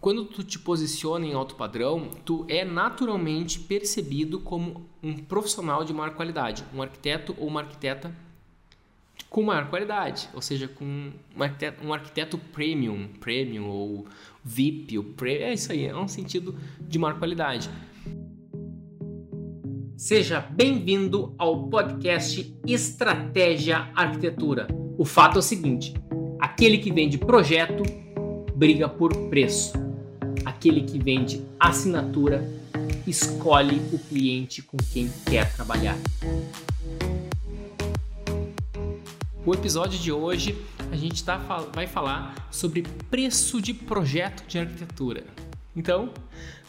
quando tu te posiciona em alto padrão, tu é naturalmente percebido como um profissional de maior qualidade, um arquiteto ou uma arquiteta com maior qualidade, ou seja, com um arquiteto, um arquiteto premium, premium ou VIP, o pre, é isso aí, é um sentido de maior qualidade. Seja bem-vindo ao podcast Estratégia Arquitetura. O fato é o seguinte: aquele que vende projeto briga por preço. Aquele que vende assinatura escolhe o cliente com quem quer trabalhar. O episódio de hoje a gente tá, vai falar sobre preço de projeto de arquitetura. Então,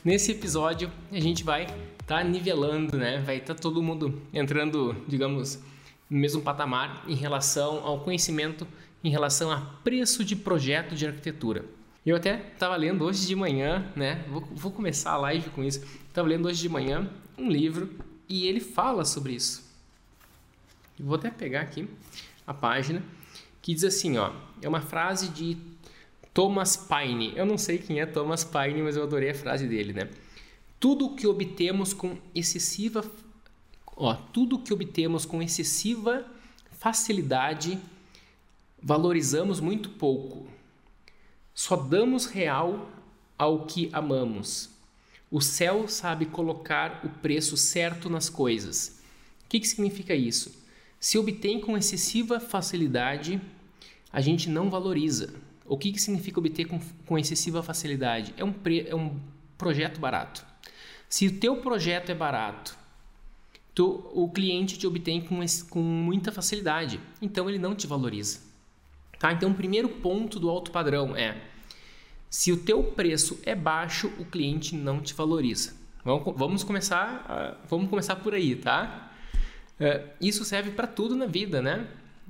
nesse episódio a gente vai estar tá nivelando, né? Vai estar tá todo mundo entrando, digamos, no mesmo patamar em relação ao conhecimento em relação a preço de projeto de arquitetura. Eu até estava lendo hoje de manhã, né? Vou, vou começar a live com isso. Estava lendo hoje de manhã um livro e ele fala sobre isso. Vou até pegar aqui a página que diz assim, ó, é uma frase de Thomas Paine. Eu não sei quem é Thomas Paine, mas eu adorei a frase dele, né? Tudo que obtemos com excessiva ó, tudo que obtemos com excessiva facilidade valorizamos muito pouco. Só damos real ao que amamos. O céu sabe colocar o preço certo nas coisas. O que, que significa isso? Se obtém com excessiva facilidade, a gente não valoriza. O que, que significa obter com, com excessiva facilidade? É um, pre, é um projeto barato. Se o teu projeto é barato, tu, o cliente te obtém com, com muita facilidade, então ele não te valoriza. Tá? Então, o primeiro ponto do alto padrão é: se o teu preço é baixo, o cliente não te valoriza. Vamos, vamos começar, vamos começar por aí, tá? É, isso serve para tudo na vida, né?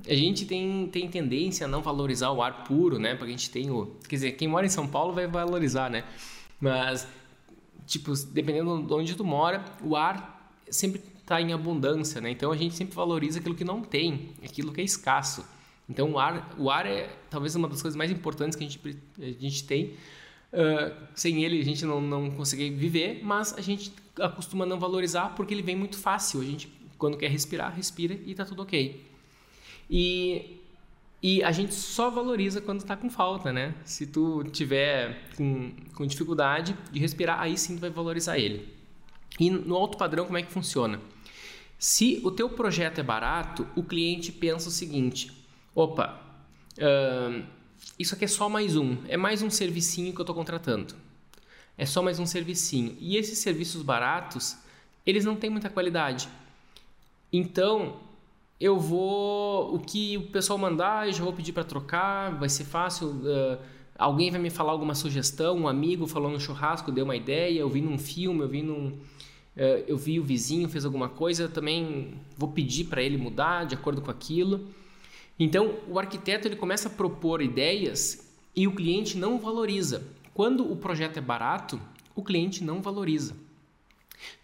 A gente tem, tem tendência a não valorizar o ar puro, né? Porque a gente tem o. Quer dizer, quem mora em São Paulo vai valorizar, né? Mas, tipo, dependendo de onde tu mora, o ar sempre está em abundância, né? Então a gente sempre valoriza aquilo que não tem, aquilo que é escasso. Então, o ar, o ar é talvez uma das coisas mais importantes que a gente, a gente tem. Uh, sem ele, a gente não, não consegue viver, mas a gente acostuma não valorizar porque ele vem muito fácil. A gente, quando quer respirar, respira e está tudo ok. E, e a gente só valoriza quando está com falta, né? Se tu tiver com, com dificuldade de respirar, aí sim tu vai valorizar ele. E no alto padrão, como é que funciona? Se o teu projeto é barato, o cliente pensa o seguinte: opa, uh, isso aqui é só mais um, é mais um servicinho que eu estou contratando. É só mais um servicinho. E esses serviços baratos, eles não têm muita qualidade. Então, eu vou. O que o pessoal mandar, eu já vou pedir para trocar, vai ser fácil. Uh, alguém vai me falar alguma sugestão, um amigo falou no churrasco, deu uma ideia, eu vi num filme, eu vi num. Uh, eu vi o vizinho fez alguma coisa, eu também vou pedir para ele mudar de acordo com aquilo. Então, o arquiteto ele começa a propor ideias e o cliente não valoriza. Quando o projeto é barato, o cliente não valoriza.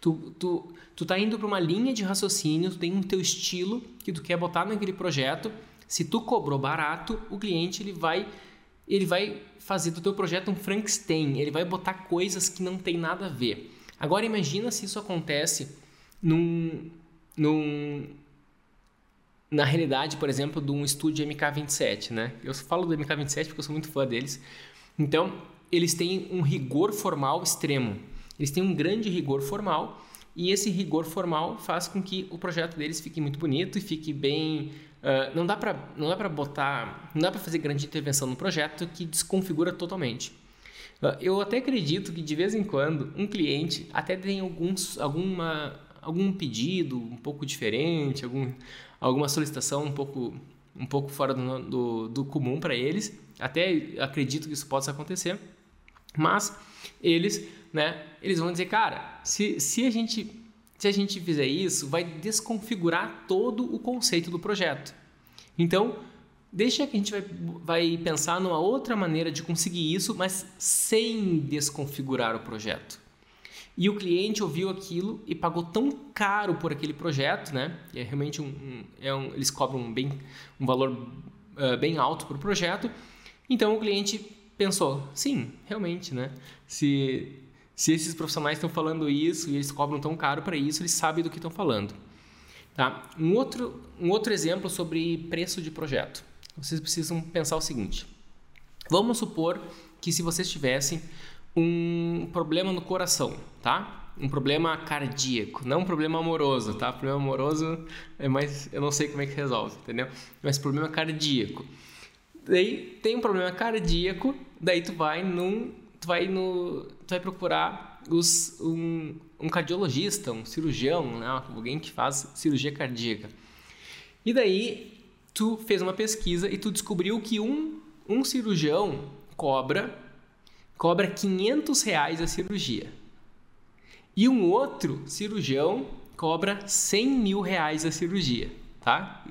Tu, tu, tu tá indo para uma linha de raciocínio, tu tem um teu estilo que tu quer botar naquele projeto. Se tu cobrou barato, o cliente ele vai ele vai fazer do teu projeto um Frankenstein, ele vai botar coisas que não tem nada a ver. Agora imagina se isso acontece num, num na realidade, por exemplo, de um estúdio MK27, né? Eu falo do MK27 porque eu sou muito fã deles. Então, eles têm um rigor formal extremo. Eles têm um grande rigor formal e esse rigor formal faz com que o projeto deles fique muito bonito e fique bem. Uh, não dá para não dá para botar, não dá para fazer grande intervenção no projeto que desconfigura totalmente. Uh, eu até acredito que de vez em quando um cliente até tem alguns alguma algum pedido um pouco diferente, algum, alguma solicitação um pouco, um pouco fora do, do, do comum para eles. Até acredito que isso possa acontecer. Mas eles, né, eles vão dizer, cara, se, se, a gente, se a gente fizer isso, vai desconfigurar todo o conceito do projeto. Então, deixa que a gente vai, vai pensar numa outra maneira de conseguir isso, mas sem desconfigurar o projeto. E o cliente ouviu aquilo e pagou tão caro por aquele projeto, né? É realmente um, um, é um eles cobram bem, um valor uh, bem alto para o projeto. Então o cliente pensou, sim, realmente, né? Se, se esses profissionais estão falando isso e eles cobram tão caro para isso, eles sabem do que estão falando. Tá? Um, outro, um outro exemplo sobre preço de projeto. Vocês precisam pensar o seguinte. Vamos supor que se vocês tivessem um problema no coração, tá? Um problema cardíaco, não um problema amoroso, tá? Problema amoroso é mais, eu não sei como é que resolve, entendeu? Mas problema cardíaco. Daí tem um problema cardíaco, daí tu vai num, tu vai no, tu vai procurar os, um, um cardiologista, um cirurgião, né? alguém que faz cirurgia cardíaca. E daí tu fez uma pesquisa e tu descobriu que um, um cirurgião cobra cobra 500 reais a cirurgia. E um outro cirurgião cobra 100 mil reais a cirurgia, tá?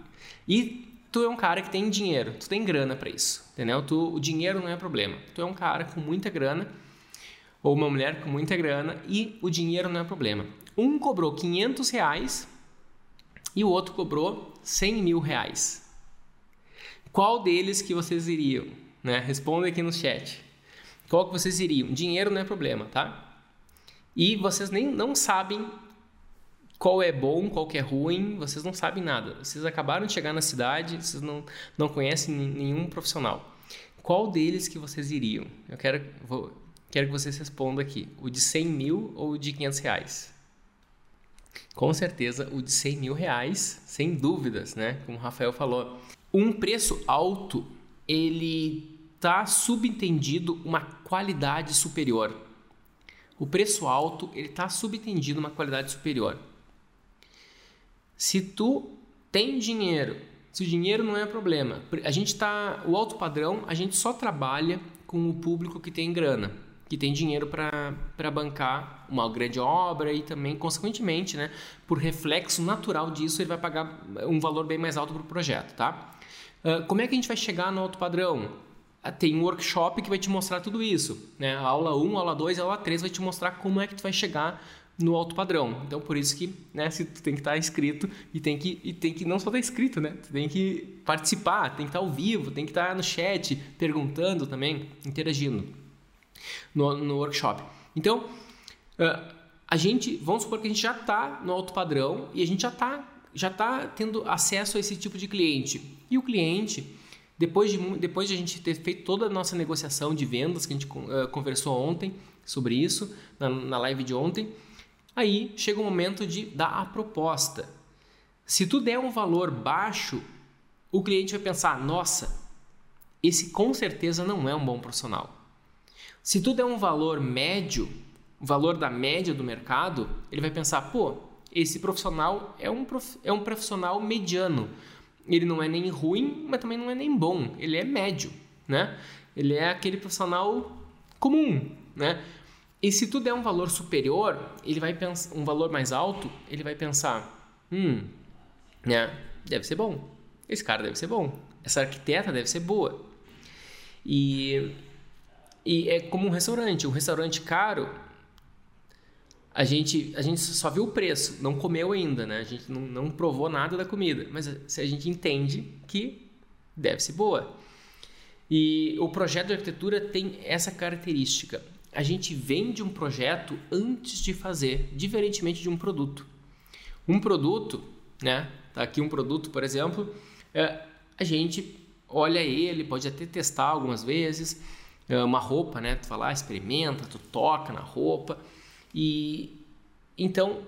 E tu é um cara que tem dinheiro, tu tem grana para isso, entendeu? Tu, o dinheiro não é problema. Tu é um cara com muita grana ou uma mulher com muita grana e o dinheiro não é problema. Um cobrou 500 reais e o outro cobrou 100 mil reais. Qual deles que vocês iriam? Né? Responda aqui no chat. Qual que vocês iriam? Dinheiro não é problema, tá? E vocês nem não sabem qual é bom, qual que é ruim, vocês não sabem nada. Vocês acabaram de chegar na cidade, vocês não, não conhecem nenhum profissional. Qual deles que vocês iriam? Eu quero, vou, quero que vocês respondam aqui. O de 100 mil ou o de 500 reais? Com certeza o de 100 mil reais, sem dúvidas, né? Como o Rafael falou. Um preço alto, ele está subentendido uma qualidade superior. O preço alto ele está subentendido uma qualidade superior. Se tu tem dinheiro, se o dinheiro não é problema, a gente está o alto padrão, a gente só trabalha com o público que tem grana, que tem dinheiro para bancar uma grande obra e também, consequentemente, né, por reflexo natural disso, ele vai pagar um valor bem mais alto para o projeto, tá? Uh, como é que a gente vai chegar no alto padrão? Ah, tem um workshop que vai te mostrar tudo isso. Né? A aula 1, a aula 2 a aula 3 vai te mostrar como é que tu vai chegar no alto padrão. Então, por isso que né, se tu tem que estar inscrito e tem que, e tem que não só estar inscrito, né? Tu tem que participar, tem que estar ao vivo, tem que estar no chat, perguntando também, interagindo no, no workshop. Então, uh, a gente, vamos supor que a gente já está no alto padrão e a gente já está já tá tendo acesso a esse tipo de cliente. E o cliente depois de, depois de a gente ter feito toda a nossa negociação de vendas, que a gente uh, conversou ontem sobre isso, na, na live de ontem, aí chega o momento de dar a proposta. Se tu der um valor baixo, o cliente vai pensar: nossa, esse com certeza não é um bom profissional. Se tu der um valor médio, o valor da média do mercado, ele vai pensar: pô, esse profissional é um, prof... é um profissional mediano ele não é nem ruim, mas também não é nem bom. Ele é médio, né? Ele é aquele profissional comum, né? E se tu der um valor superior, ele vai pensar um valor mais alto, ele vai pensar, hum, né? Deve ser bom. Esse cara deve ser bom. Essa arquiteta deve ser boa. E e é como um restaurante. Um restaurante caro, a gente, a gente só viu o preço, não comeu ainda, né? A gente não, não provou nada da comida, mas se a gente entende que deve ser boa. E o projeto de arquitetura tem essa característica. A gente vende um projeto antes de fazer, diferentemente de um produto. Um produto, né? Tá aqui um produto, por exemplo, é, a gente olha ele, pode até testar algumas vezes, é uma roupa, né? Tu vai lá, experimenta, tu toca na roupa e então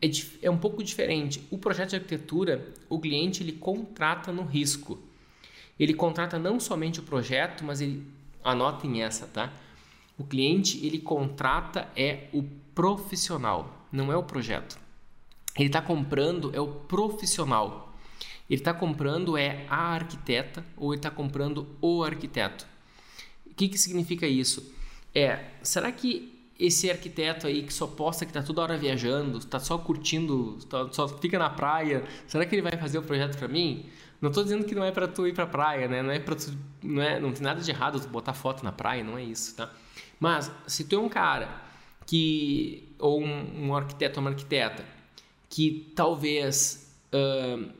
é, é um pouco diferente. O projeto de arquitetura, o cliente ele contrata no risco. Ele contrata não somente o projeto, mas ele anotem essa, tá? O cliente ele contrata é o profissional, não é o projeto. Ele está comprando é o profissional. Ele está comprando é a arquiteta ou ele está comprando o arquiteto. O que, que significa isso? É, será que esse arquiteto aí que só posta que tá toda hora viajando, tá só curtindo, tá, só fica na praia, será que ele vai fazer o projeto para mim? Não estou dizendo que não é para tu ir para praia, né? Não é para não é, não tem nada de errado tu botar foto na praia, não é isso, tá? Mas se tu é um cara que ou um, um arquiteto ou uma arquiteta que talvez uh,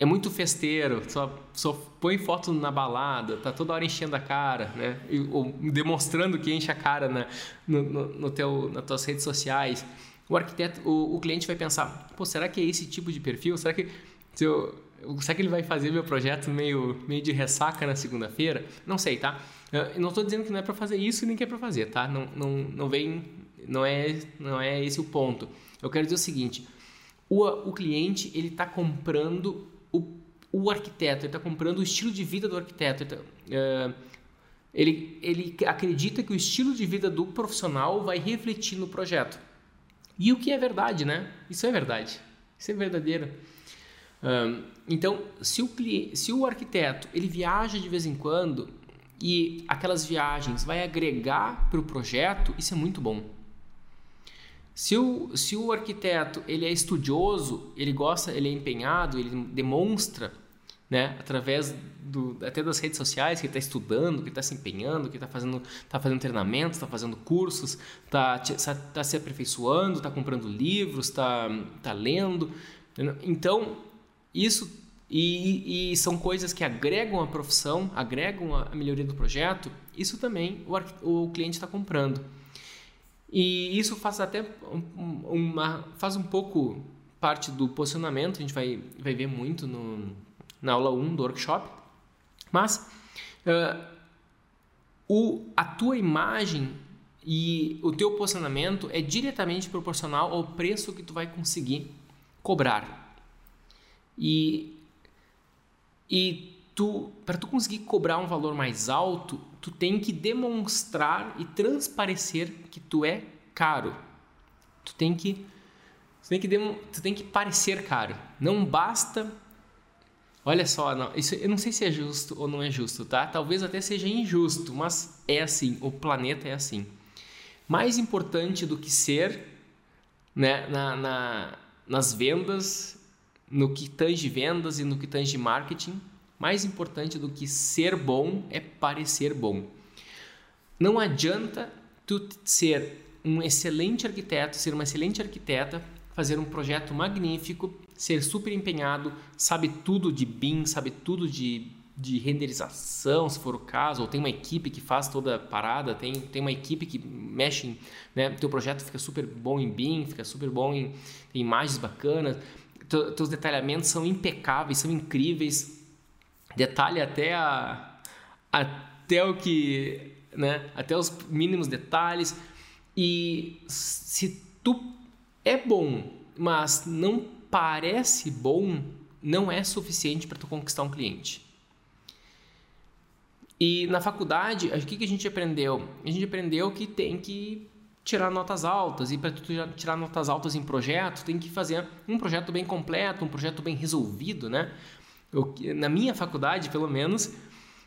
é muito festeiro, só, só põe foto na balada, tá toda hora enchendo a cara, né? Ou demonstrando que enche a cara na, no, no, teu, nas tuas redes sociais. O arquiteto, o, o, cliente vai pensar, pô, será que é esse tipo de perfil? Será que se eu, será que ele vai fazer meu projeto meio, meio de ressaca na segunda-feira? Não sei, tá? Eu não estou dizendo que não é para fazer isso nem que é para fazer, tá? Não, não, não vem, não é, não é esse o ponto. Eu quero dizer o seguinte: o, o cliente ele está comprando o, o arquiteto, ele está comprando o estilo de vida do arquiteto. Ele, tá, uh, ele, ele acredita que o estilo de vida do profissional vai refletir no projeto. E o que é verdade, né? Isso é verdade. Isso é verdadeiro. Um, então, se o, se o arquiteto ele viaja de vez em quando e aquelas viagens vai agregar para o projeto, isso é muito bom. Se o, se o arquiteto ele é estudioso, ele gosta, ele é empenhado, ele demonstra, né, através do, até das redes sociais que está estudando, que está se empenhando, que está fazendo, tá fazendo treinamentos, está fazendo cursos, está tá se aperfeiçoando, está comprando livros, está tá lendo. Então, isso e, e, são coisas que agregam a profissão, agregam a melhoria do projeto. Isso também o, o cliente está comprando. E isso faz até uma faz um pouco parte do posicionamento, a gente vai, vai ver muito no, na aula 1 do workshop. Mas uh, o, a tua imagem e o teu posicionamento é diretamente proporcional ao preço que tu vai conseguir cobrar. E, e tu, para tu conseguir cobrar um valor mais alto, tu tem que demonstrar e transparecer que tu é caro. Tu tem que tu tem que, tu tem que parecer caro. Não basta Olha só, não, isso, eu não sei se é justo ou não é justo, tá? Talvez até seja injusto, mas é assim, o planeta é assim. Mais importante do que ser né, na, na, nas vendas, no que tange vendas e no que tange marketing, mais importante do que ser bom é parecer bom. Não adianta tu ser um excelente arquiteto, ser uma excelente arquiteta, fazer um projeto magnífico, ser super empenhado, sabe tudo de BIM, sabe tudo de, de renderização, se for o caso, ou tem uma equipe que faz toda a parada, tem, tem uma equipe que mexe, em, né, teu projeto fica super bom em BIM, fica super bom em, em imagens bacanas, teus detalhamentos são impecáveis, são incríveis, detalhe até a, até o que, né, até os mínimos detalhes. E se tu é bom, mas não parece bom, não é suficiente para tu conquistar um cliente. E na faculdade, o que, que a gente aprendeu? A gente aprendeu que tem que tirar notas altas. E para tu tirar notas altas em projeto, tem que fazer um projeto bem completo, um projeto bem resolvido, né? Eu, na minha faculdade, pelo menos,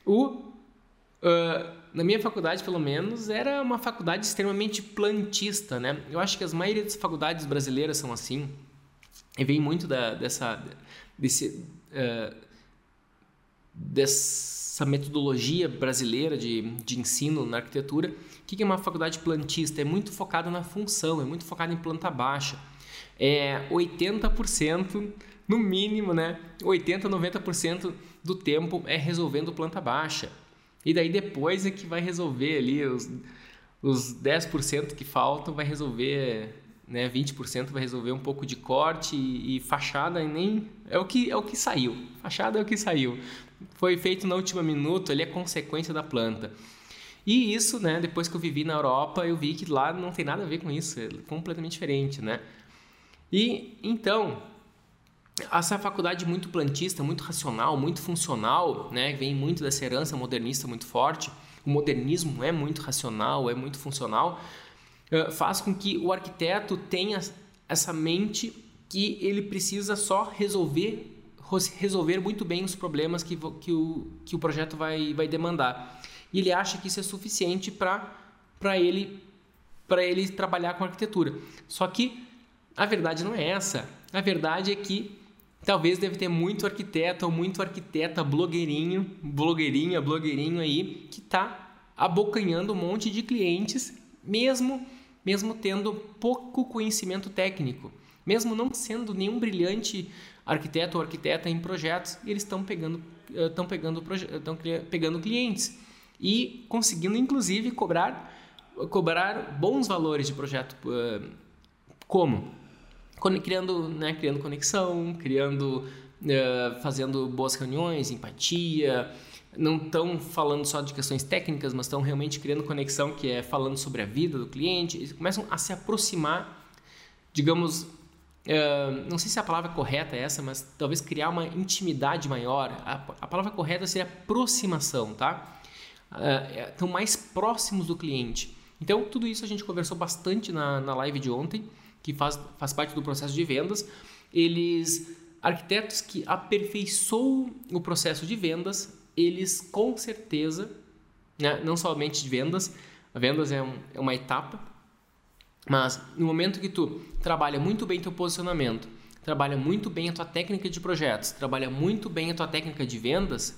o, uh, na minha faculdade, pelo menos, era uma faculdade extremamente plantista, né? Eu acho que as maioria das faculdades brasileiras são assim. E vem muito da, dessa, desse, uh, dessa metodologia brasileira de, de ensino na arquitetura. O que é uma faculdade plantista? É muito focada na função, é muito focada em planta baixa. É 80% no mínimo, né, 80, 90% do tempo é resolvendo planta baixa. E daí depois é que vai resolver ali os, os 10% que faltam, vai resolver, né, 20% vai resolver um pouco de corte e, e fachada e nem é o que é o que saiu. Fachada é o que saiu. Foi feito na última minuto, ali é consequência da planta. E isso, né, depois que eu vivi na Europa, eu vi que lá não tem nada a ver com isso, é completamente diferente, né? E então, essa faculdade muito plantista, muito racional, muito funcional, né, vem muito dessa herança modernista muito forte. O modernismo é muito racional, é muito funcional, eh, faz com que o arquiteto tenha essa mente que ele precisa só resolver resolver muito bem os problemas que, que, o, que o projeto vai, vai demandar. E ele acha que isso é suficiente para ele, ele trabalhar com arquitetura. Só que a verdade não é essa. A verdade é que Talvez deve ter muito arquiteto ou muito arquiteta blogueirinho, blogueirinha, blogueirinho aí, que está abocanhando um monte de clientes, mesmo, mesmo tendo pouco conhecimento técnico. mesmo não sendo nenhum brilhante arquiteto ou arquiteta em projetos, eles estão pegando estão pegando estão pegando clientes e conseguindo inclusive cobrar cobrar bons valores de projeto como criando né, criando conexão criando fazendo boas reuniões empatia não estão falando só de questões técnicas, mas estão realmente criando conexão, que é falando sobre a vida do cliente, eles começam a se aproximar, digamos, uh, não sei se a palavra correta é essa, mas talvez criar uma intimidade maior. A, a palavra correta seria aproximação, tá? Uh, estão mais próximos do cliente. Então, tudo isso a gente conversou bastante na, na live de ontem, que faz, faz parte do processo de vendas. Eles, arquitetos que aperfeiçoam o processo de vendas, eles com certeza, né, não somente de vendas, vendas é, um, é uma etapa, mas no momento que tu trabalha muito bem teu posicionamento, trabalha muito bem a tua técnica de projetos, trabalha muito bem a tua técnica de vendas,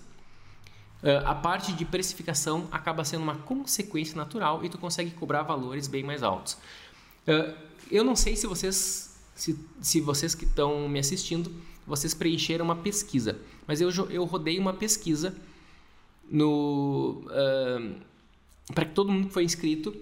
eh, a parte de precificação acaba sendo uma consequência natural e tu consegue cobrar valores bem mais altos. Eu não sei se vocês, se, se vocês que estão me assistindo vocês preencheram uma pesquisa. Mas eu, eu rodei uma pesquisa no uh, para todo mundo que foi inscrito,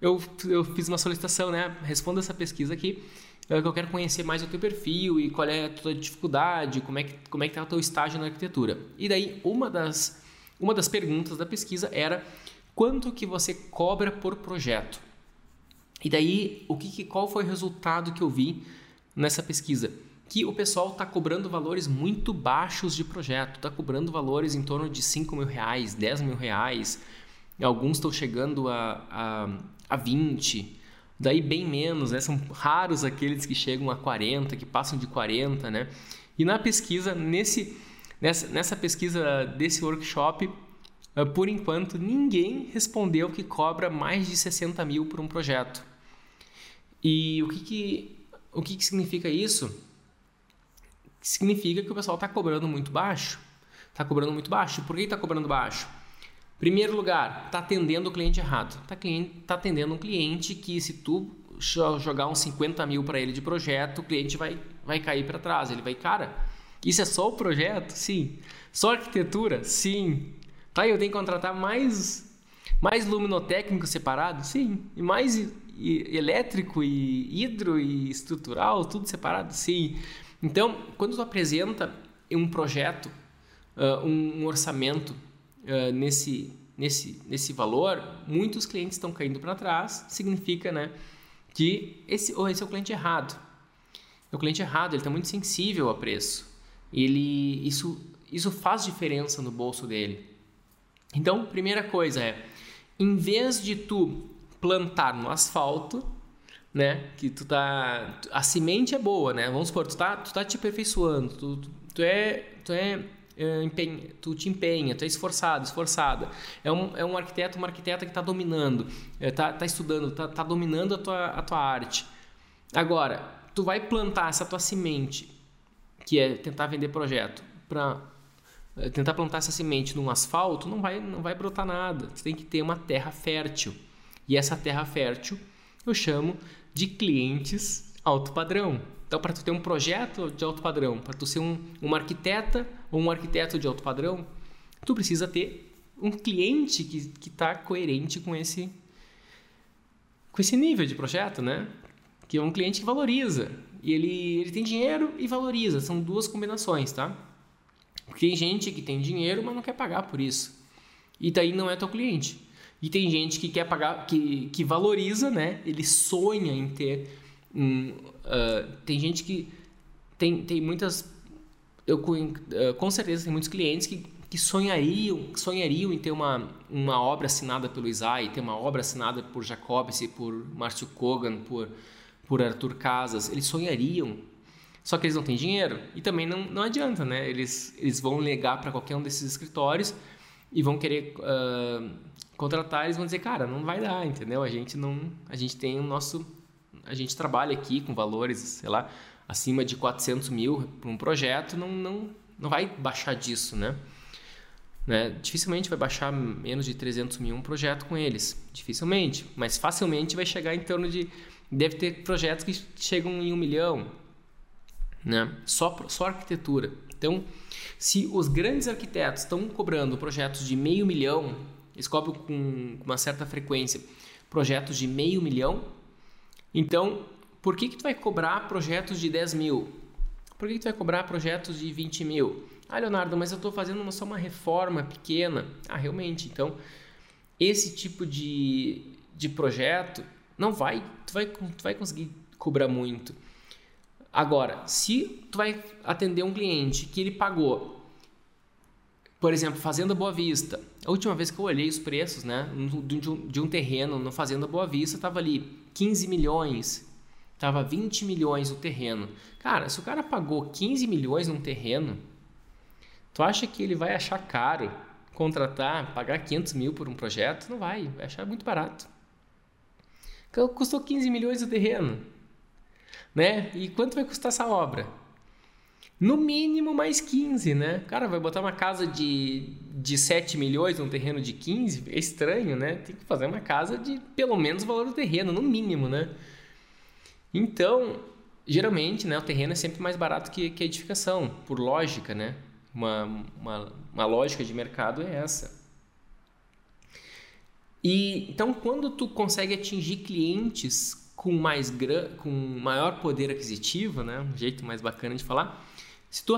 eu, eu fiz uma solicitação, né? Responda essa pesquisa aqui, uh, que eu quero conhecer mais o teu perfil e qual é a tua dificuldade, como é que como é que tá o teu estágio na arquitetura. E daí uma das uma das perguntas da pesquisa era quanto que você cobra por projeto. E daí o que qual foi o resultado que eu vi nessa pesquisa? que o pessoal está cobrando valores muito baixos de projeto, está cobrando valores em torno de 5 mil reais, 10 mil reais, alguns estão chegando a, a, a 20, daí bem menos, né? são raros aqueles que chegam a 40, que passam de 40, né? E na pesquisa, nesse, nessa, nessa pesquisa desse workshop, eh, por enquanto, ninguém respondeu que cobra mais de 60 mil por um projeto. E o que, que, o que, que significa isso? significa que o pessoal está cobrando muito baixo. Está cobrando muito baixo. Por que está cobrando baixo? Primeiro lugar, está atendendo o cliente errado. Está tá atendendo um cliente que se tu jogar uns 50 mil para ele de projeto, o cliente vai, vai cair para trás. Ele vai, cara, isso é só o projeto? Sim. Só arquitetura? Sim. Tá, eu tenho que contratar mais, mais luminotécnico separado? Sim. E mais elétrico e hidro e estrutural, tudo separado? Sim. Então, quando tu apresenta um projeto, uh, um, um, orçamento uh, nesse, nesse, nesse valor, muitos clientes estão caindo para trás, significa né, que esse, ou esse é o cliente errado. É o cliente errado, ele está muito sensível a preço. Ele, isso, isso faz diferença no bolso dele. Então, primeira coisa é, em vez de tu plantar no asfalto, né? Que tu tá. A semente é boa, né? Vamos supor, tu tá, tu tá te aperfeiçoando, tu, tu, tu é. Tu é, é empenha, tu te empenha, tu é esforçado, esforçada. É um, é um arquiteto, uma arquiteta que está dominando, está é, tá estudando, está tá dominando a tua, a tua arte. Agora, tu vai plantar essa tua semente, que é tentar vender projeto, para é, tentar plantar essa semente num asfalto, não vai, não vai brotar nada. Tu tem que ter uma terra fértil. E essa terra fértil eu chamo de clientes alto padrão. Então, para tu ter um projeto de alto padrão, para tu ser um, uma arquiteta ou um arquiteto de alto padrão, tu precisa ter um cliente que está coerente com esse, com esse nível de projeto, né? Que é um cliente que valoriza. E ele, ele tem dinheiro e valoriza. São duas combinações, tá? Porque tem gente que tem dinheiro, mas não quer pagar por isso. E daí não é teu cliente. E tem gente que quer pagar, que, que valoriza, né? Ele sonha em ter um, uh, tem gente que tem, tem muitas eu com certeza tem muitos clientes que, que sonhariam sonhariam em ter uma, uma obra assinada pelo Isai, ter uma obra assinada por Jacobs, por Márcio Kogan, por por Arthur Casas, eles sonhariam só que eles não têm dinheiro e também não, não adianta, né? Eles, eles vão negar para qualquer um desses escritórios e vão querer uh, contratar, eles vão dizer, cara, não vai dar, entendeu? A gente não, a gente tem o nosso, a gente trabalha aqui com valores, sei lá, acima de 400 mil para um projeto, não, não, não vai baixar disso, né? né? Dificilmente vai baixar menos de 300 mil um projeto com eles, dificilmente, mas facilmente vai chegar em torno de, deve ter projetos que chegam em um milhão, né? Só, só arquitetura. Então, se os grandes arquitetos estão cobrando projetos de meio milhão, cobram com uma certa frequência projetos de meio milhão, então por que, que tu vai cobrar projetos de 10 mil? Por que, que tu vai cobrar projetos de 20 mil? Ah, Leonardo, mas eu estou fazendo só uma reforma pequena. Ah, realmente. Então, esse tipo de, de projeto não vai tu, vai, tu vai conseguir cobrar muito. Agora, se tu vai atender um cliente que ele pagou, por exemplo, Fazenda Boa Vista. A última vez que eu olhei os preços, né, de um, de um terreno no Fazenda Boa Vista, estava ali 15 milhões, estava 20 milhões o terreno. Cara, se o cara pagou 15 milhões num terreno, tu acha que ele vai achar caro contratar, pagar 500 mil por um projeto? Não vai, vai achar muito barato. Custou 15 milhões o terreno, né? E quanto vai custar essa obra? No mínimo mais 15, né? Cara, vai botar uma casa de, de 7 milhões num terreno de 15? É estranho, né? Tem que fazer uma casa de pelo menos o valor do terreno, no mínimo, né? Então, geralmente, né, o terreno é sempre mais barato que, que a edificação, por lógica, né? Uma, uma, uma lógica de mercado é essa. E então, quando tu consegue atingir clientes com mais com maior poder aquisitivo, né, um jeito mais bacana de falar, se tu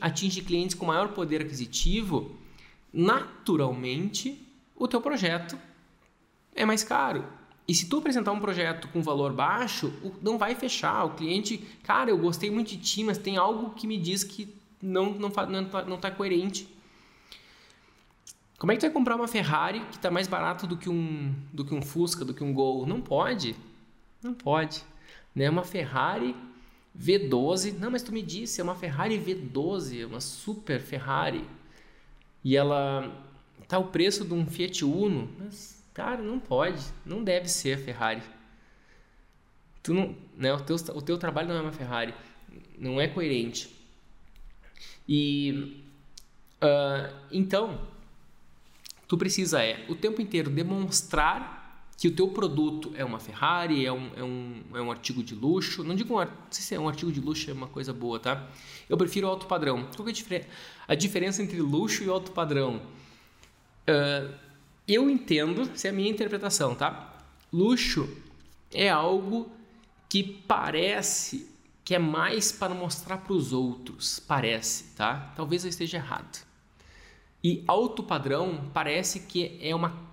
atinge clientes com maior poder aquisitivo, naturalmente o teu projeto é mais caro. E se tu apresentar um projeto com valor baixo, não vai fechar. O cliente, cara, eu gostei muito de ti, mas tem algo que me diz que não não não está não tá coerente. Como é que tu vai comprar uma Ferrari que está mais barato do que um do que um Fusca, do que um Gol? Não pode. Não pode. Né? Uma Ferrari V12. Não, mas tu me disse, é uma Ferrari V12, é uma super Ferrari. E ela tá o preço de um Fiat Uno. Mas, cara, não pode. Não deve ser a Ferrari. Tu não, né, o, teu, o teu trabalho não é uma Ferrari. Não é coerente. E uh, então, tu precisa é o tempo inteiro demonstrar que o teu produto é uma Ferrari, é um, é um, é um artigo de luxo. Não digo um, não sei se é um artigo de luxo é uma coisa boa, tá? Eu prefiro alto padrão. Qual é a, a diferença entre luxo e alto padrão? Uh, eu entendo, essa é a minha interpretação, tá? Luxo é algo que parece que é mais para mostrar para os outros, parece, tá? Talvez eu esteja errado. E alto padrão parece que é uma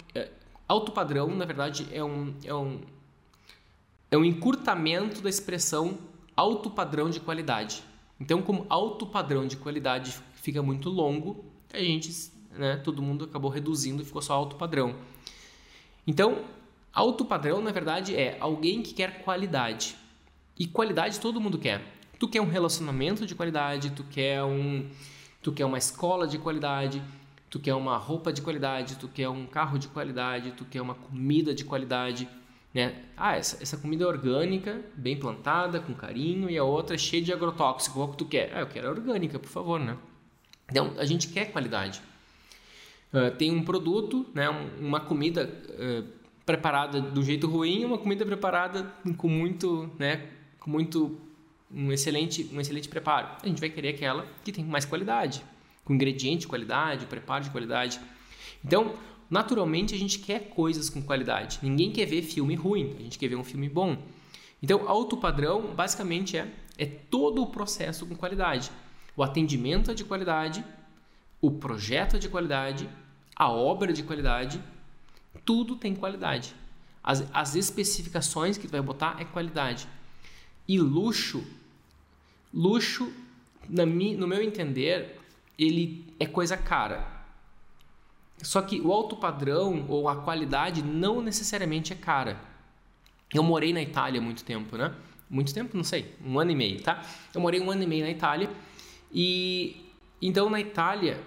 alto padrão, na verdade, é um, é um é um encurtamento da expressão alto padrão de qualidade. Então, como alto padrão de qualidade fica muito longo, a gente, né, todo mundo acabou reduzindo e ficou só alto padrão. Então, alto padrão, na verdade, é alguém que quer qualidade. E qualidade todo mundo quer. Tu quer um relacionamento de qualidade, tu quer um, tu quer uma escola de qualidade, tu quer uma roupa de qualidade, tu quer um carro de qualidade, tu quer uma comida de qualidade, né? Ah, essa, essa comida é orgânica, bem plantada, com carinho, e a outra é cheia de agrotóxico. Qual que tu quer? Ah, eu quero a orgânica, por favor, né? Então, a gente quer qualidade. Uh, tem um produto, né, uma comida uh, preparada do jeito ruim, uma comida preparada com muito, né, com muito um excelente, um excelente preparo. A gente vai querer aquela que tem mais qualidade, com ingrediente de qualidade, preparo de qualidade. Então, naturalmente a gente quer coisas com qualidade. Ninguém quer ver filme ruim, a gente quer ver um filme bom. Então, alto padrão basicamente é é todo o processo com qualidade. O atendimento é de qualidade, o projeto é de qualidade, a obra é de qualidade, tudo tem qualidade. As, as especificações que tu vai botar é qualidade. E luxo, luxo, na no meu entender, ele é coisa cara. Só que o alto padrão ou a qualidade não necessariamente é cara. Eu morei na Itália muito tempo, né? Muito tempo, não sei, um ano e meio, tá? Eu morei um ano e meio na Itália e então na Itália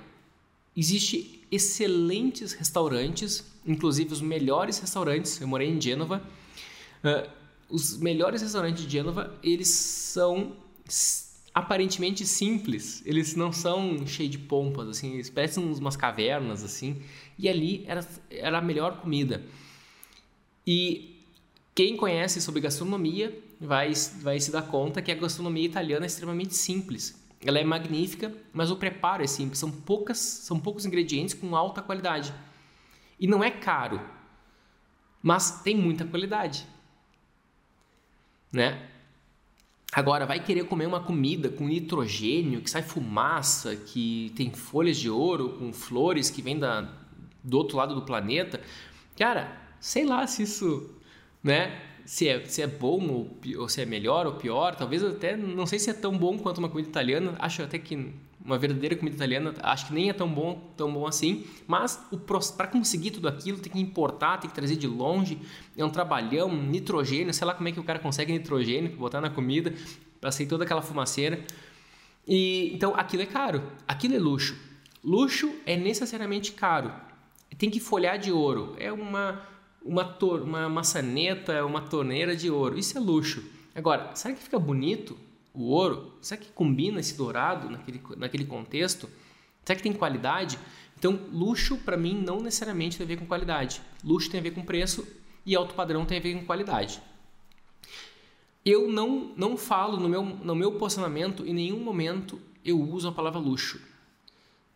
existe excelentes restaurantes, inclusive os melhores restaurantes. Eu morei em Gênova. Uh, os melhores restaurantes de Gênova, eles são aparentemente simples. Eles não são cheios de pompas, assim, eles parecem umas cavernas, assim. E ali era, era a melhor comida. E Quem conhece sobre gastronomia vai, vai se dar conta que a gastronomia italiana é extremamente simples. Ela é magnífica, mas o preparo é simples. São, poucas, são poucos ingredientes com alta qualidade. E não é caro, mas tem muita qualidade. Né? Agora, vai querer comer uma comida com nitrogênio, que sai fumaça, que tem folhas de ouro, com flores que vêm da, do outro lado do planeta. Cara, sei lá se isso, né? Se é, se é bom ou, ou se é melhor ou pior. Talvez até, não sei se é tão bom quanto uma comida italiana. Acho até que uma verdadeira comida italiana, acho que nem é tão bom, tão bom assim, mas para conseguir tudo aquilo tem que importar, tem que trazer de longe, é um trabalhão, nitrogênio, sei lá como é que o cara consegue nitrogênio botar na comida, para sair toda aquela fumaceira. E então aquilo é caro, aquilo é luxo. Luxo é necessariamente caro. Tem que folhar de ouro, é uma uma, tor uma maçaneta, uma torneira de ouro. Isso é luxo. Agora, será que fica bonito? O ouro, será que combina esse dourado naquele, naquele contexto? Será que tem qualidade? Então, luxo para mim não necessariamente tem a ver com qualidade. Luxo tem a ver com preço e alto padrão tem a ver com qualidade. Eu não, não falo no meu, no meu posicionamento, em nenhum momento eu uso a palavra luxo.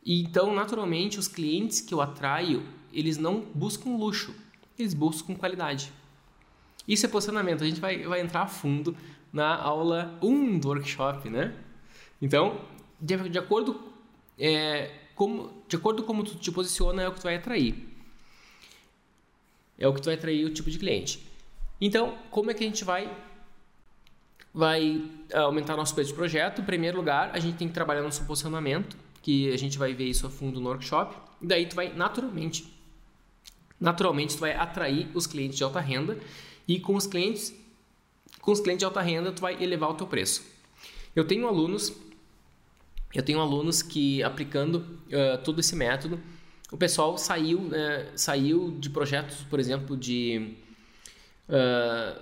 E então, naturalmente, os clientes que eu atraio, eles não buscam luxo, eles buscam qualidade. Isso é posicionamento, a gente vai, vai entrar a fundo na aula 1 do workshop, né? Então, de, de acordo é, como, de acordo como tu te posiciona é o que tu vai atrair. É o que tu vai atrair o tipo de cliente. Então, como é que a gente vai vai aumentar nosso preço de projeto? Em primeiro lugar, a gente tem que trabalhar nosso posicionamento, que a gente vai ver isso a fundo no workshop. E daí tu vai naturalmente naturalmente tu vai atrair os clientes de alta renda e com os clientes com os clientes de alta renda, tu vai elevar o teu preço. Eu tenho alunos, eu tenho alunos que aplicando uh, todo esse método, o pessoal saiu, uh, saiu de projetos, por exemplo, de uh,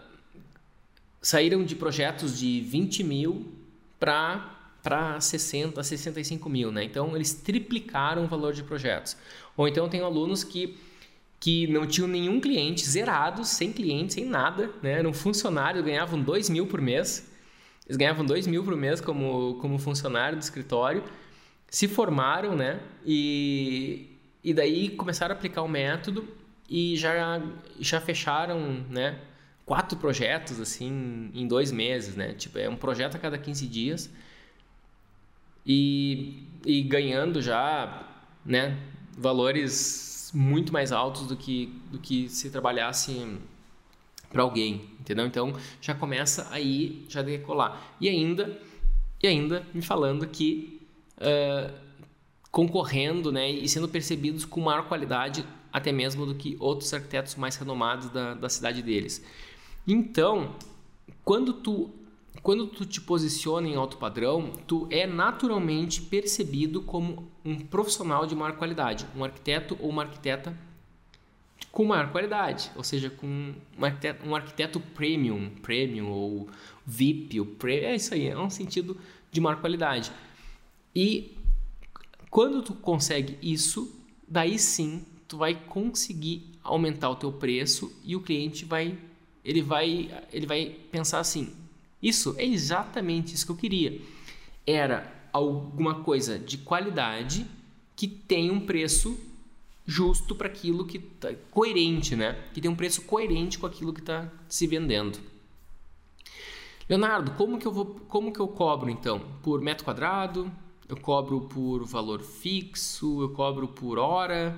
saíram de projetos de 20 mil para para 60, 65 mil, né? Então eles triplicaram o valor de projetos. Ou então tenho alunos que que não tinham nenhum cliente, zerados, sem cliente, sem nada, né? Eram funcionários, ganhavam 2 mil por mês. Eles ganhavam 2 mil por mês como, como funcionário do escritório. Se formaram, né? E, e daí começaram a aplicar o método e já, já fecharam, né? Quatro projetos, assim, em dois meses, né? Tipo, é um projeto a cada 15 dias. E, e ganhando já, né? Valores muito mais altos do que, do que se trabalhasse para alguém, entendeu? Então já começa aí já decolar. E ainda, e ainda me falando que uh, concorrendo, né, e sendo percebidos com maior qualidade até mesmo do que outros arquitetos mais renomados da, da cidade deles. Então, quando tu quando tu te posiciona em alto padrão, tu é naturalmente percebido como um profissional de maior qualidade, um arquiteto ou uma arquiteta com maior qualidade, ou seja, com um arquiteto, um arquiteto premium, premium ou VIP, o pre, é isso aí, é um sentido de maior qualidade. E quando tu consegue isso, daí sim tu vai conseguir aumentar o teu preço e o cliente vai ele vai ele vai pensar assim, isso é exatamente isso que eu queria. Era alguma coisa de qualidade que tem um preço justo para aquilo que tá coerente, né? Que tem um preço coerente com aquilo que está se vendendo. Leonardo, como que eu vou, como que eu cobro então? Por metro quadrado? Eu cobro por valor fixo? Eu cobro por hora?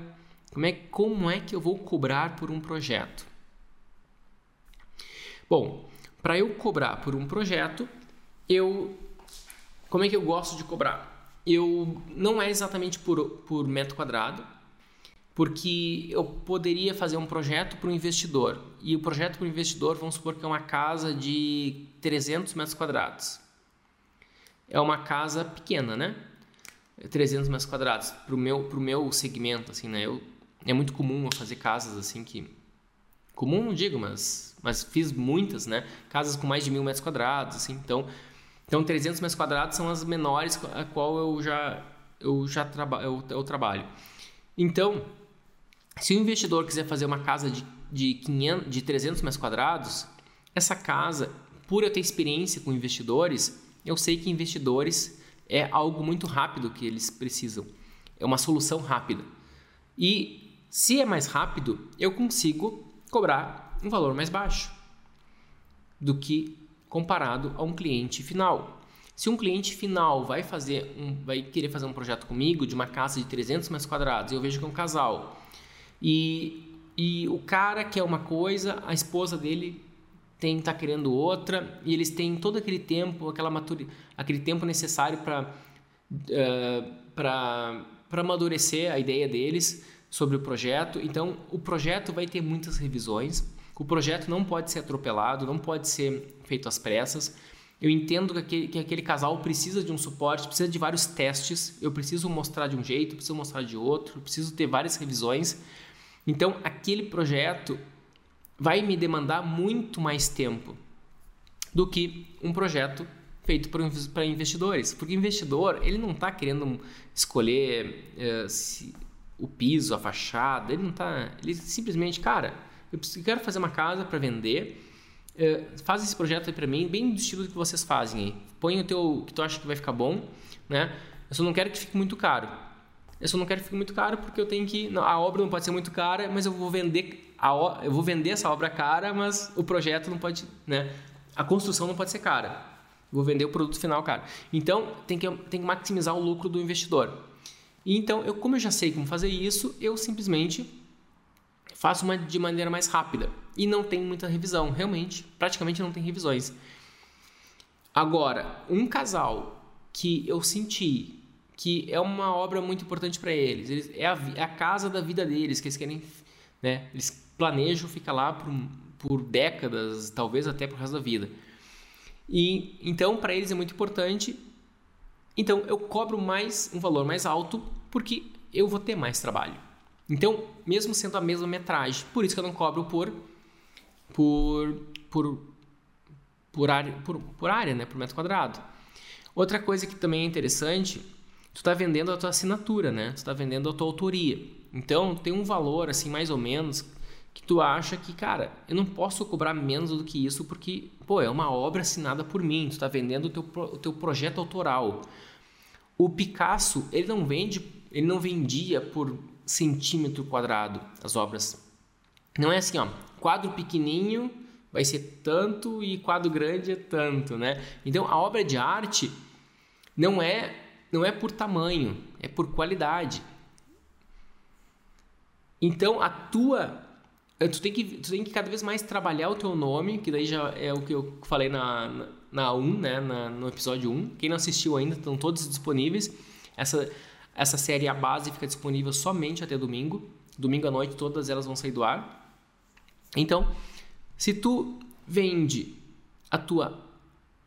Como é, como é que eu vou cobrar por um projeto? Bom, para eu cobrar por um projeto, eu como é que eu gosto de cobrar? Eu não é exatamente por, por metro quadrado, porque eu poderia fazer um projeto para um investidor e o projeto para o investidor, vamos supor que é uma casa de 300 metros quadrados. É uma casa pequena, né? 300 metros quadrados para o meu pro meu segmento, assim, né? Eu, é muito comum eu fazer casas assim que comum não digo, mas mas fiz muitas, né? Casas com mais de mil metros quadrados, assim. Então, então 300 metros quadrados são as menores a qual eu já eu já traba eu, eu trabalho. Então, se o investidor quiser fazer uma casa de de, 500, de 300 metros quadrados, essa casa, por eu ter experiência com investidores, eu sei que investidores é algo muito rápido que eles precisam. É uma solução rápida. E se é mais rápido, eu consigo cobrar um valor mais baixo do que comparado a um cliente final. Se um cliente final vai fazer um, vai querer fazer um projeto comigo de uma casa de 300 metros quadrados, eu vejo que é um casal e, e o cara quer uma coisa, a esposa dele tem tá querendo outra e eles têm todo aquele tempo, aquela maturi, aquele tempo necessário para uh, para para amadurecer a ideia deles sobre o projeto. Então, o projeto vai ter muitas revisões. O projeto não pode ser atropelado, não pode ser feito às pressas. Eu entendo que aquele, que aquele casal precisa de um suporte, precisa de vários testes. Eu preciso mostrar de um jeito, preciso mostrar de outro, preciso ter várias revisões. Então, aquele projeto vai me demandar muito mais tempo do que um projeto feito para investidores. Porque investidor, ele não está querendo escolher uh, se, o piso, a fachada, ele não está... Ele simplesmente, cara, eu quero fazer uma casa para vender, uh, faz esse projeto aí para mim, bem do estilo que vocês fazem aí. Põe o teu que tu acha que vai ficar bom, né? Eu só não quero que fique muito caro. Eu só não quero que fique muito caro porque eu tenho que. Não, a obra não pode ser muito cara, mas eu vou vender a, eu vou vender essa obra cara, mas o projeto não pode, né? A construção não pode ser cara. vou vender o produto final cara. Então tem que tem que maximizar o lucro do investidor. E então eu como eu já sei como fazer isso, eu simplesmente faço uma de maneira mais rápida e não tem muita revisão, realmente, praticamente não tem revisões. Agora, um casal que eu senti que é uma obra muito importante para eles. eles é, a, é, a, casa da vida deles, que eles querem, né? Eles planejam ficar lá por, por décadas, talvez até por resto da vida. E então para eles é muito importante. Então eu cobro mais um valor mais alto porque eu vou ter mais trabalho. Então, mesmo sendo a mesma metragem, por isso que eu não cobro por por por por área, por, por área, né, por metro quadrado. Outra coisa que também é interessante tu está vendendo a tua assinatura, né? Tu está vendendo a tua autoria. Então, tem um valor, assim, mais ou menos, que tu acha que, cara, eu não posso cobrar menos do que isso porque, pô, é uma obra assinada por mim. Tu está vendendo o teu, o teu projeto autoral. O Picasso, ele não vende, ele não vendia por centímetro quadrado as obras. Não é assim, ó, quadro pequenininho vai ser tanto e quadro grande é tanto, né? Então, a obra de arte não é não é por tamanho, é por qualidade. Então a tua eh, tu tem que tu tem que cada vez mais trabalhar o teu nome, que daí já é o que eu falei na na, na 1, né, na, no episódio 1. Quem não assistiu ainda, estão todos disponíveis. Essa essa série a base fica disponível somente até domingo. Domingo à noite todas elas vão sair do ar. Então, se tu vende a tua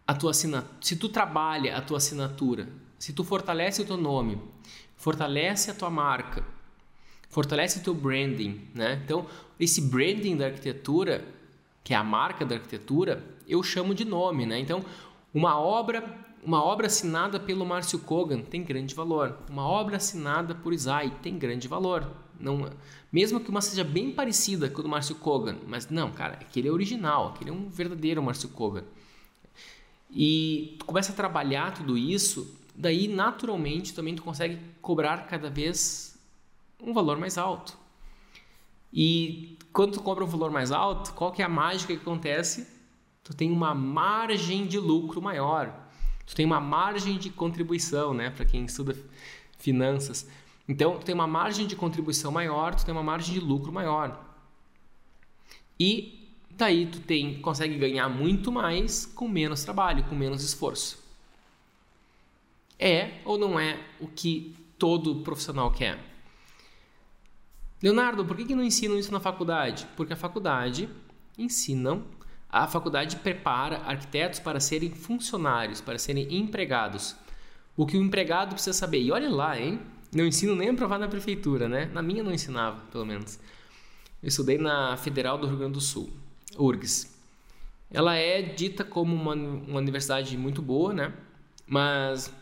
a tua assinatura, se tu trabalha a tua assinatura se tu fortalece o teu nome, fortalece a tua marca, fortalece o teu branding, né? Então, esse branding da arquitetura, que é a marca da arquitetura, eu chamo de nome, né? Então, uma obra, uma obra assinada pelo Márcio Kogan tem grande valor. Uma obra assinada por Isai tem grande valor. Não, mesmo que uma seja bem parecida com o do Márcio Kogan, mas não, cara, aquele é original, aquele é um verdadeiro Márcio Kogan. E tu começa a trabalhar tudo isso daí naturalmente também tu consegue cobrar cada vez um valor mais alto. E quando tu cobra um valor mais alto, qual que é a mágica que acontece? Tu tem uma margem de lucro maior. Tu tem uma margem de contribuição, né, para quem estuda finanças. Então, tu tem uma margem de contribuição maior, tu tem uma margem de lucro maior. E daí tu tem consegue ganhar muito mais com menos trabalho, com menos esforço. É ou não é o que todo profissional quer? Leonardo, por que, que não ensinam isso na faculdade? Porque a faculdade ensinam, a faculdade prepara arquitetos para serem funcionários, para serem empregados. O que o empregado precisa saber. E olha lá, hein? Não ensino nem a provar na prefeitura, né? Na minha não ensinava, pelo menos. Eu estudei na Federal do Rio Grande do Sul, URGS. Ela é dita como uma, uma universidade muito boa, né? Mas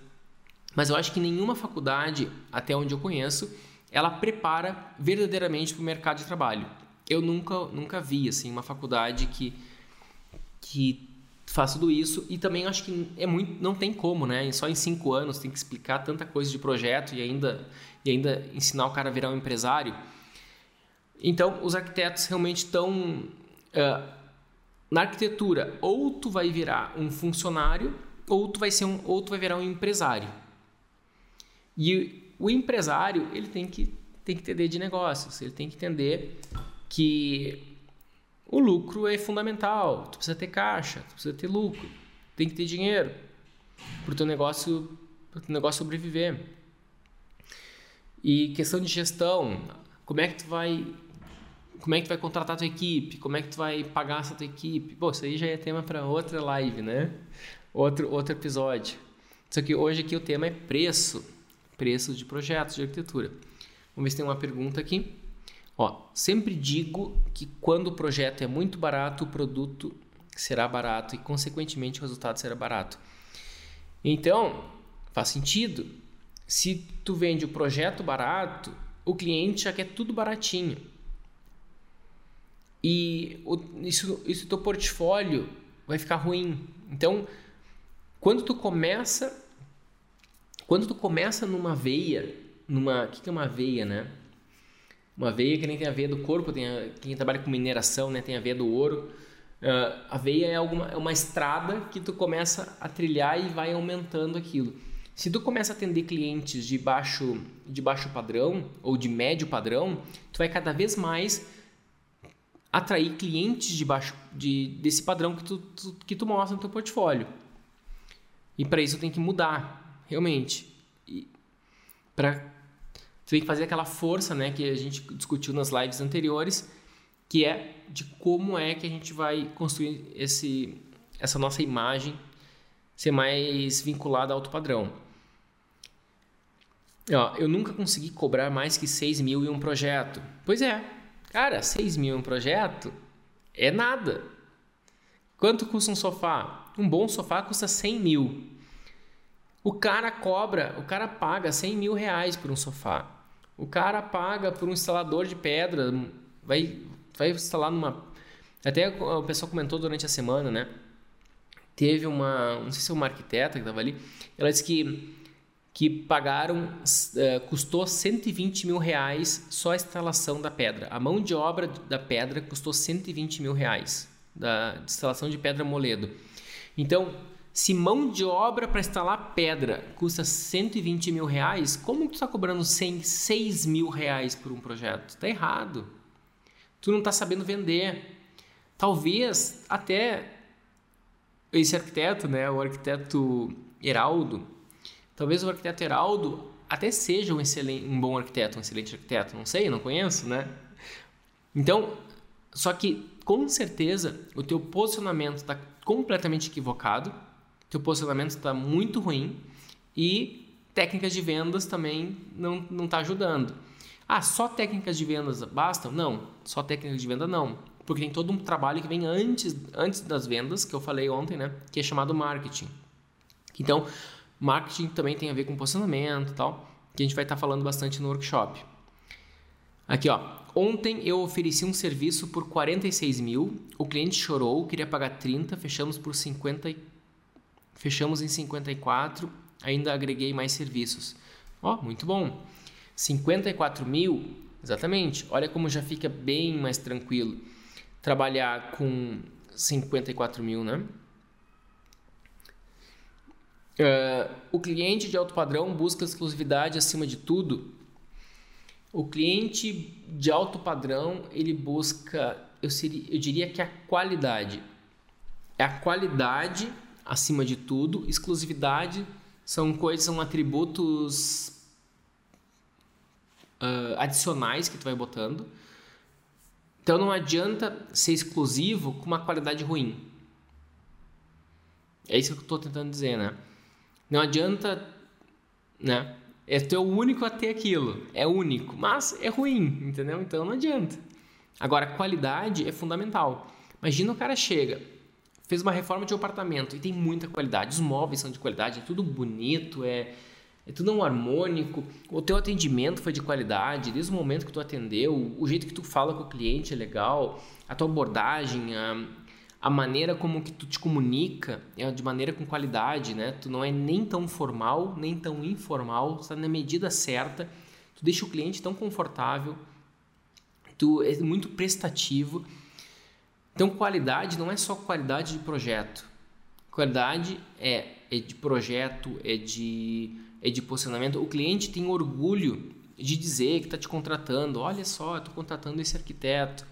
mas eu acho que nenhuma faculdade, até onde eu conheço, ela prepara verdadeiramente para o mercado de trabalho. Eu nunca, nunca vi assim uma faculdade que que faz tudo isso e também acho que é muito não tem como né? Só em cinco anos tem que explicar tanta coisa de projeto e ainda e ainda ensinar o cara a virar um empresário. Então os arquitetos realmente estão uh, na arquitetura ou tu vai virar um funcionário ou tu vai ser um ou tu vai virar um empresário. E o empresário ele tem que tem que entender de negócios ele tem que entender que o lucro é fundamental. Tu precisa ter caixa, tu precisa ter lucro, tem que ter dinheiro para o teu negócio, pro teu negócio sobreviver. E questão de gestão, como é que tu vai como é que tu vai contratar a tua equipe, como é que tu vai pagar essa tua equipe. Pô, isso aí já é tema para outra live, né? Outro outro episódio. Só que hoje aqui o tema é preço, preço de projetos de arquitetura. Vamos ver se tem uma pergunta aqui. Ó, sempre digo que quando o projeto é muito barato, o produto será barato e, consequentemente, o resultado será barato. Então, faz sentido. Se tu vende o projeto barato, o cliente já quer tudo baratinho. E o, isso, isso teu portfólio vai ficar ruim. Então, quando tu começa, quando tu começa numa veia, numa, o que, que é uma veia, né? Uma veia que nem tem a veia do corpo, tem a, quem trabalha com mineração né, tem a veia do ouro. Uh, a veia é, alguma, é uma estrada que tu começa a trilhar e vai aumentando aquilo. Se tu começa a atender clientes de baixo, de baixo padrão ou de médio padrão, tu vai cada vez mais atrair clientes de baixo, de, desse padrão que tu, tu, que tu mostra no teu portfólio. E para isso tem que mudar, realmente. Para você tem que fazer aquela força, né, que a gente discutiu nas lives anteriores, que é de como é que a gente vai construir esse, essa nossa imagem ser mais vinculada ao alto padrão. Ó, eu nunca consegui cobrar mais que 6 mil em um projeto. Pois é, cara, 6 mil em um projeto é nada. Quanto custa um sofá? Um bom sofá custa 100 mil. O cara cobra, o cara paga 100 mil reais por um sofá. O cara paga por um instalador de pedra, vai, vai instalar numa. Até o pessoal comentou durante a semana, né? Teve uma. Não sei se é uma arquiteta que estava ali. Ela disse que, que pagaram. Uh, custou 120 mil reais só a instalação da pedra. A mão de obra da pedra custou 120 mil reais. Da instalação de pedra moledo. Então, se mão de obra para instalar pedra custa 120 mil reais, como tu está cobrando 100, 6 mil reais por um projeto? Está errado. Tu não está sabendo vender. Talvez até esse arquiteto, né, o arquiteto Heraldo, talvez o arquiteto Heraldo até seja um, excelente, um bom arquiteto, um excelente arquiteto, não sei, não conheço, né? Então, só que com certeza o teu posicionamento está completamente equivocado teu posicionamento está muito ruim e técnicas de vendas também não não está ajudando. Ah, só técnicas de vendas bastam? Não, só técnicas de venda não, porque tem todo um trabalho que vem antes antes das vendas que eu falei ontem, né? Que é chamado marketing. Então, marketing também tem a ver com posicionamento tal, que a gente vai estar tá falando bastante no workshop. Aqui, ó. Ontem eu ofereci um serviço por 46 mil, o cliente chorou, queria pagar 30, fechamos por 50 Fechamos em 54, ainda agreguei mais serviços. Ó, oh, muito bom. 54 mil, exatamente. Olha como já fica bem mais tranquilo trabalhar com 54 mil, né? Uh, o cliente de alto padrão busca exclusividade acima de tudo. O cliente de alto padrão ele busca, eu, seria, eu diria que a qualidade. É a qualidade acima de tudo. Exclusividade são coisas, são atributos uh, adicionais que tu vai botando. Então não adianta ser exclusivo com uma qualidade ruim. É isso que eu estou tentando dizer, né? Não adianta, né? É tu é o único a ter aquilo, é único, mas é ruim, entendeu? Então não adianta. Agora, qualidade é fundamental. Imagina o cara chega, fez uma reforma de um apartamento e tem muita qualidade, os móveis são de qualidade, é tudo bonito, é, é tudo um harmônico, o teu atendimento foi de qualidade, desde o momento que tu atendeu, o jeito que tu fala com o cliente é legal, a tua abordagem, a, a maneira como que tu te comunica é de maneira com qualidade, né? Tu não é nem tão formal, nem tão informal, está na medida certa. Tu deixa o cliente tão confortável, tu é muito prestativo. Então, qualidade não é só qualidade de projeto. Qualidade é, é de projeto, é de, é de posicionamento. O cliente tem orgulho de dizer que está te contratando. Olha só, estou contratando esse arquiteto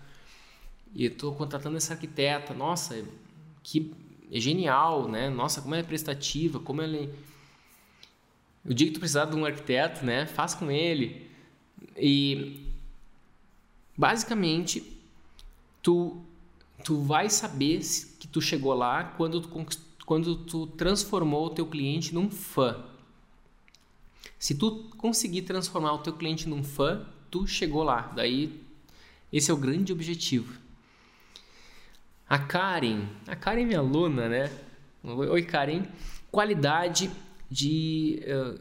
e estou contratando essa arquiteta, nossa, que é genial, né? Nossa, como ela é prestativa, como ela é... O dia que tu precisar de um arquiteto, né? Faz com ele. E basicamente tu tu vai saber que tu chegou lá quando tu, quando tu transformou o teu cliente num fã. Se tu conseguir transformar o teu cliente num fã, tu chegou lá. Daí esse é o grande objetivo. A Karen, a Karen é minha aluna, né? Oi, Karen. Qualidade de uh,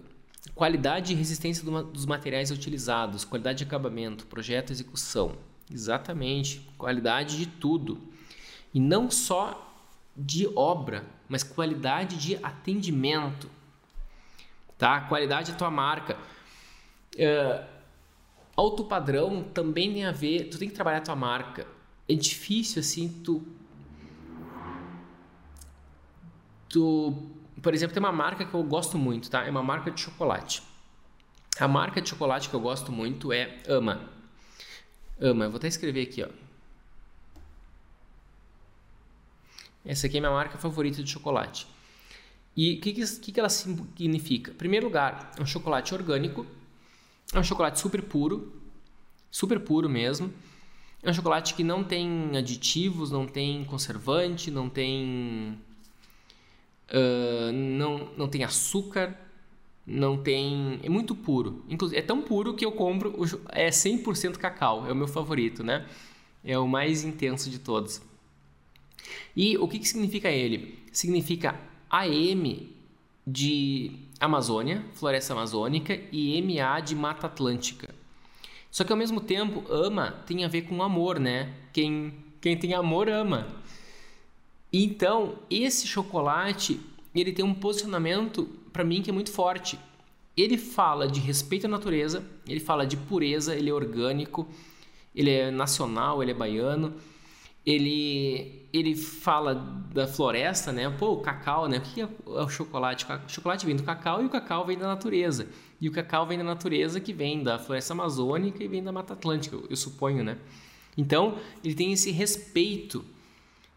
qualidade e resistência do, dos materiais utilizados, qualidade de acabamento, projeto, execução. Exatamente, qualidade de tudo. E não só de obra, mas qualidade de atendimento. Tá? Qualidade da tua marca. Uh, alto padrão também tem a ver, tu tem que trabalhar a tua marca. É difícil assim tu tu, por exemplo, tem uma marca que eu gosto muito, tá? É uma marca de chocolate. A marca de chocolate que eu gosto muito é Ama. Ama, eu vou até escrever aqui, ó. Essa aqui é minha marca favorita de chocolate. E o que, que, que ela significa? Em primeiro lugar, é um chocolate orgânico, é um chocolate super puro, super puro mesmo. É um chocolate que não tem aditivos, não tem conservante, não tem uh, não, não tem açúcar, não tem. É muito puro. Inclusive, é tão puro que eu compro. É 100% cacau, é o meu favorito, né? É o mais intenso de todos. E o que, que significa ele? Significa AM de Amazônia, Floresta Amazônica, e MA de Mata Atlântica. Só que ao mesmo tempo, ama tem a ver com amor, né? Quem, quem tem amor ama. Então, esse chocolate, ele tem um posicionamento para mim que é muito forte. Ele fala de respeito à natureza, ele fala de pureza, ele é orgânico, ele é nacional, ele é baiano. Ele ele fala da floresta, né? Pô, o cacau, né? O que é o chocolate? O chocolate vem do cacau e o cacau vem da natureza. E o cacau vem da natureza que vem da floresta amazônica e vem da Mata Atlântica, eu suponho, né? Então, ele tem esse respeito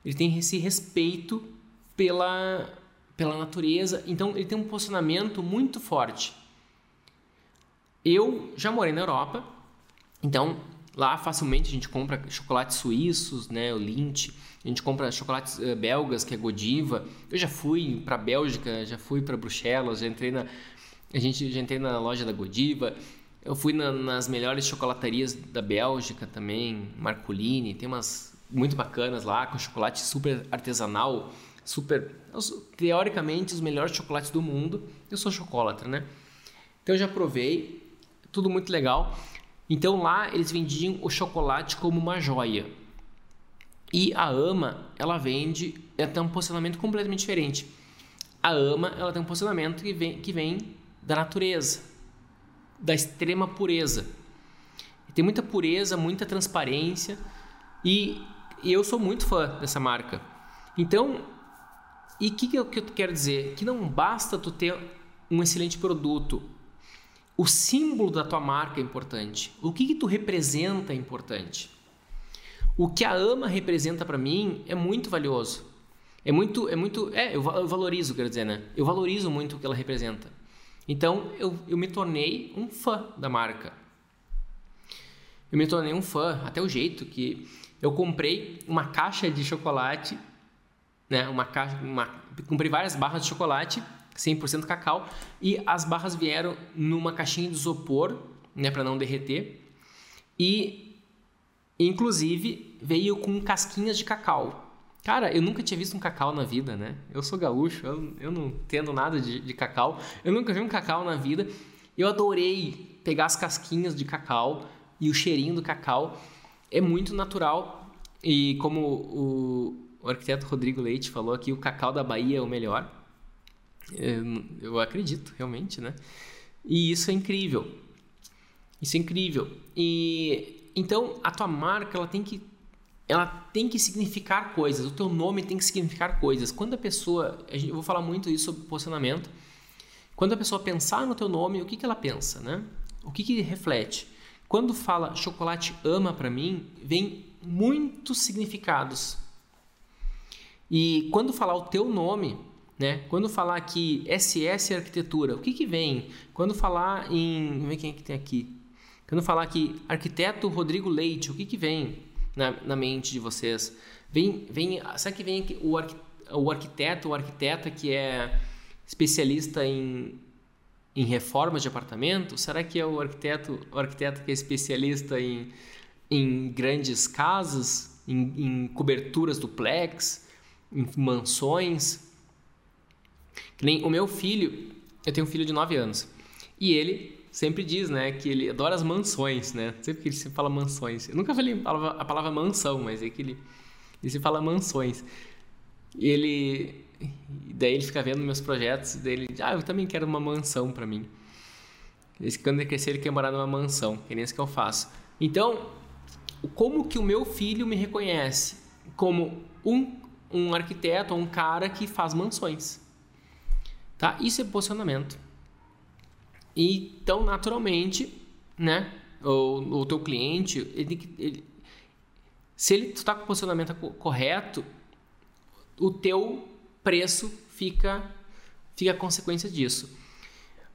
ele tem esse respeito pela, pela natureza, então ele tem um posicionamento muito forte. Eu já morei na Europa, então lá facilmente a gente compra chocolates suíços, né, o Lindt, a gente compra chocolates uh, belgas, que é Godiva. Eu já fui para Bélgica, já fui para Bruxelas, já entrei na a gente já entrei na loja da Godiva. Eu fui na, nas melhores chocolatarias da Bélgica também, Marcolini, tem umas muito bacanas lá, com chocolate super artesanal, super. Teoricamente, os melhores chocolates do mundo. Eu sou chocolatra, né? Então eu já provei, tudo muito legal. Então lá eles vendiam o chocolate como uma joia. E a Ama, ela vende, ela tem um posicionamento completamente diferente. A Ama, ela tem um posicionamento que vem, que vem da natureza, da extrema pureza. Tem muita pureza, muita transparência e e eu sou muito fã dessa marca. Então, e o que, que, eu, que eu quero dizer? Que não basta tu ter um excelente produto. O símbolo da tua marca é importante. O que, que tu representa é importante. O que a AMA representa para mim é muito valioso. É muito, é muito, é, eu, valorizo, quero dizer, né? Eu valorizo muito o que ela representa. Então, eu, eu me tornei um fã da marca. Eu me tornei um fã, até o jeito que eu comprei uma caixa de chocolate, né? Uma caixa, uma, comprei várias barras de chocolate, 100% cacau, e as barras vieram numa caixinha de isopor, né, para não derreter. E inclusive veio com casquinhas de cacau. Cara, eu nunca tinha visto um cacau na vida, né? Eu sou gaúcho, eu, eu não entendo nada de, de cacau. Eu nunca vi um cacau na vida. Eu adorei pegar as casquinhas de cacau e o cheirinho do cacau é muito natural e como o, o arquiteto Rodrigo Leite falou aqui, o cacau da Bahia é o melhor. Eu, acredito, realmente, né? E isso é incrível. Isso é incrível. E então a tua marca ela tem que ela tem que significar coisas. O teu nome tem que significar coisas. Quando a pessoa, eu vou falar muito isso sobre posicionamento. Quando a pessoa pensar no teu nome, o que, que ela pensa, né? O que, que reflete? Quando fala chocolate ama para mim, vem muitos significados. E quando falar o teu nome, né? Quando falar aqui SS arquitetura, o que que vem? Quando falar em, vamos ver quem é que tem aqui. Quando falar aqui arquiteto Rodrigo Leite, o que que vem na, na mente de vocês? Vem, vem, sabe que vem aqui o, arqu, o arquiteto, o arquiteta que é especialista em, em reformas de apartamento? Será que é o arquiteto, o arquiteto que é especialista em, em grandes casas, em, em coberturas duplex, em mansões? Nem o meu filho, eu tenho um filho de 9 anos, e ele sempre diz, né, que ele adora as mansões, né? Sempre que ele sempre fala mansões. Eu nunca falei a palavra, a palavra mansão, mas é que ele, ele sempre fala mansões. E ele daí ele fica vendo meus projetos, daí ele, ah, eu também quero uma mansão para mim. Esse quando ele crescer ele quer morar numa mansão, que nem isso que eu faço. Então, como que o meu filho me reconhece como um um arquiteto um cara que faz mansões. Tá? Isso é posicionamento. Então, naturalmente, né, o, o teu cliente, ele, ele, se ele está com o posicionamento correto, o teu preço fica, fica a consequência disso.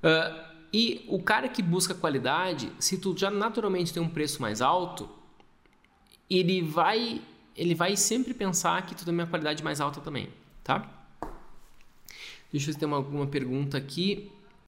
Uh, e o cara que busca qualidade, se tu já naturalmente tem um preço mais alto, ele vai, ele vai sempre pensar que tu tem uma qualidade mais alta também, tá? Deixa eu tem uma, alguma pergunta aqui.